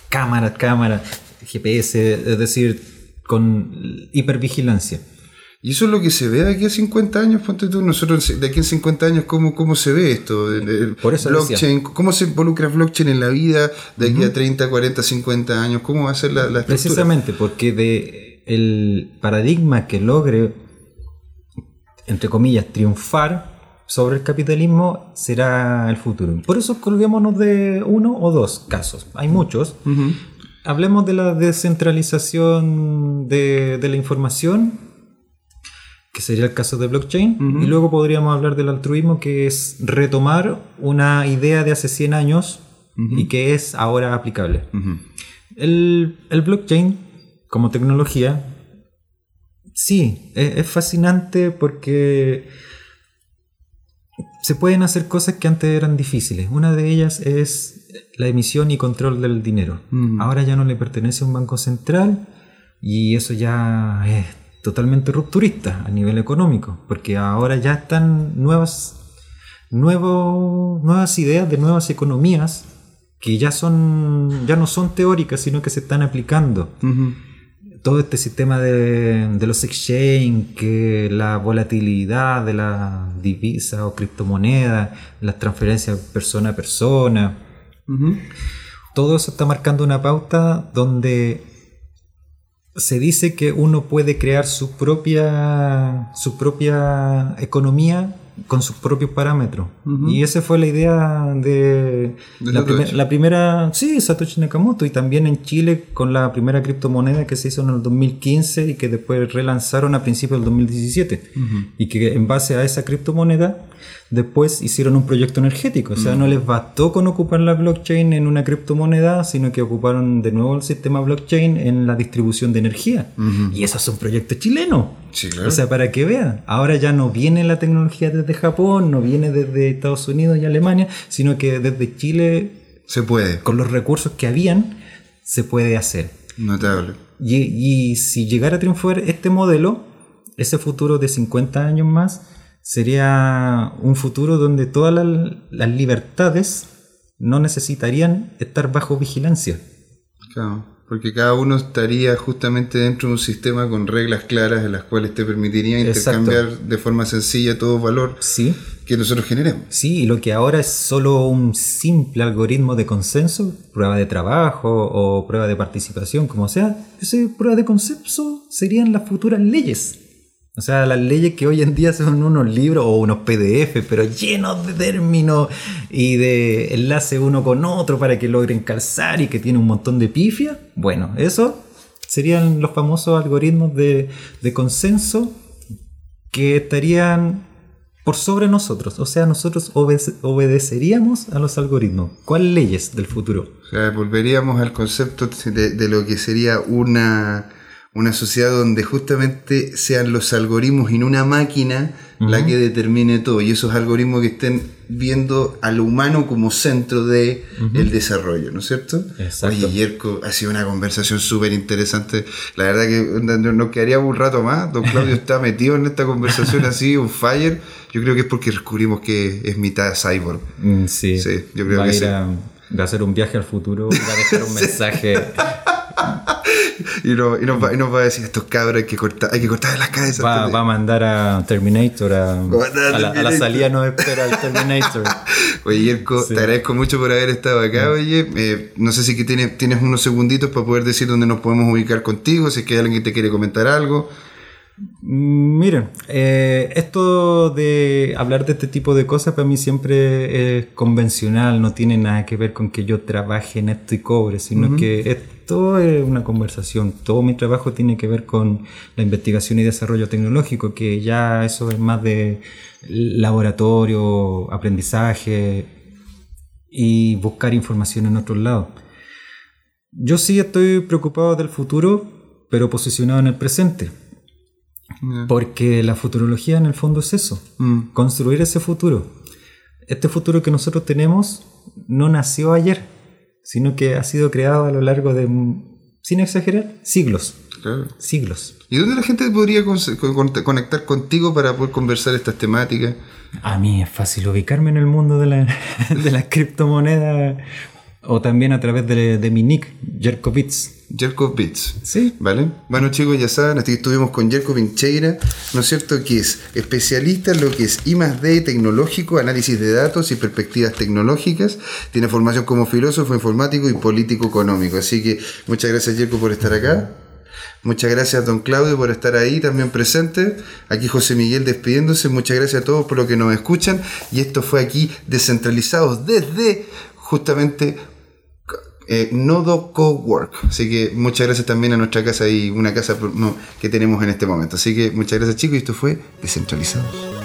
cámara, cámara, GPS, es decir, con hipervigilancia. Y eso es lo que se ve de aquí a 50 años, ponte tú, nosotros de aquí a 50 años, ¿cómo, cómo se ve esto? Por eso blockchain, ¿Cómo se involucra blockchain en la vida de aquí a 30, 40, 50 años? ¿Cómo va a ser la, la estructura? Precisamente, porque de el paradigma que logre, entre comillas, triunfar sobre el capitalismo será el futuro. Por eso colguémonos de uno o dos casos. Hay muchos. Hablemos de la descentralización de, de la información que sería el caso de blockchain, y luego podríamos hablar del altruismo, que es retomar una idea de hace 100 años y que es ahora aplicable. el, blockchain como tecnología, sí, es, fascinante porque se pueden hacer cosas que antes eran difíciles. Una de ellas es la emisión y control del dinero. Ahora ya no le pertenece a un banco central y eso ya es totalmente rupturista a nivel económico, porque ahora ya están nuevas, nuevas ideas de nuevas economías que ya son ya no son teóricas, sino que se están aplicando. Todo este sistema de, los exchange, que la volatilidad de la divisa o criptomoneda, las transferencias persona a persona, todo eso está marcando una pauta donde se dice que uno puede crear su propia, su propia economía con sus propios parámetros. Y esa fue la idea de, la, primera, sí, Satoshi Nakamoto, y también en Chile con la primera criptomoneda que se hizo en el 2015 y que después relanzaron a principios del 2017. Y que en base a esa criptomoneda después hicieron un proyecto energético. O sea, no les bastó con ocupar la blockchain en una criptomoneda, sino que ocuparon de nuevo el sistema blockchain en la distribución de energía. Y eso es un proyecto chileno. O sea, para que vean, ahora ya no viene la tecnología desde Japón, no viene desde Estados Unidos y Alemania, sino que desde Chile se puede. Con los recursos que habían, se puede hacer. Notable. Y, y si llegara a triunfar este modelo, ese futuro de 50 años más, sería un futuro donde todas las, libertades no necesitarían estar bajo vigilancia. Claro, porque cada uno estaría justamente dentro de un sistema con reglas claras en las cuales te permitiría intercambiar de forma sencilla todo valor sí. que nosotros generemos. Sí, y lo que ahora es solo un simple algoritmo de consenso, prueba de trabajo o prueba de participación, como sea, esa prueba de consenso serían las futuras leyes. O sea, las leyes que hoy en día son unos libros o unos PDF, pero llenos de términos y de enlace uno con otro para que logren calzar y que tiene un montón de pifia. Bueno, eso serían los famosos algoritmos de, consenso que estarían por sobre nosotros. O sea, nosotros obedeceríamos a los algoritmos. ¿Cuáles leyes del futuro? O sea, volveríamos al concepto de lo que sería una una sociedad donde justamente sean los algoritmos en una máquina la que determine todo y esos algoritmos que estén viendo al humano como centro de el desarrollo, ¿no es cierto? Exacto. Oye, Yerko, ha sido una conversación súper interesante. La verdad que nos quedaría un rato más. Don Claudio *laughs* está metido en esta conversación así, un fire. Yo creo que es porque descubrimos que es mitad cyborg. Mm, sí. sí. yo creo que va a hacer un viaje al futuro, va a dejar un *laughs* mensaje *laughs* y, no, y, nos va, y, nos va, a decir, estos cabros hay que cortar, hay que cortar las cabezas. Va, va, a mandar a Terminator, a, a, la, a, la, salida no espera al Terminator. *laughs* oye, Yerko, te agradezco mucho por haber estado acá, oye. Eh, no sé si que tienes, tienes unos segunditos para poder decir dónde nos podemos ubicar contigo, si es que hay alguien que te quiere comentar algo. Miren, eh, esto de hablar de este tipo de cosas para mí siempre es convencional, no tiene nada que ver con que yo trabaje en esto y cobre, sino que esto es una conversación. Todo mi trabajo tiene que ver con la investigación y desarrollo tecnológico, que ya eso es más de laboratorio, aprendizaje y buscar información en otros lados. Yo sí estoy preocupado del futuro, pero posicionado en el presente porque la futurología en el fondo es eso, mm. construir ese futuro. Este futuro que nosotros tenemos no nació ayer, sino que ha sido creado a lo largo de, sin exagerar, siglos. Siglos. ¿Y dónde la gente podría conectar contigo para poder conversar estas temáticas? A mí es fácil ubicarme en el mundo de la, *laughs* de las criptomonedas o también a través de, de mi nick, Jerkovitz. Jerko Bits. Sí. ¿Vale? Bueno, chicos, ya saben, aquí estuvimos con Jerko Pincheira, ¿no es cierto? Que es especialista en lo que es I D tecnológico, análisis de datos y perspectivas tecnológicas. Tiene formación como filósofo informático y político económico. Así que muchas gracias, Jerko, por estar acá. Muchas gracias, don Claudio, por estar ahí también presente. Aquí José Miguel despidiéndose. Muchas gracias a todos por lo que nos escuchan. Y esto fue aquí descentralizados desde justamente eh, Nodo Cowork. Así que muchas gracias también a nuestra casa y una casa que tenemos en este momento. Así que muchas gracias chicos y esto fue Descentralizados.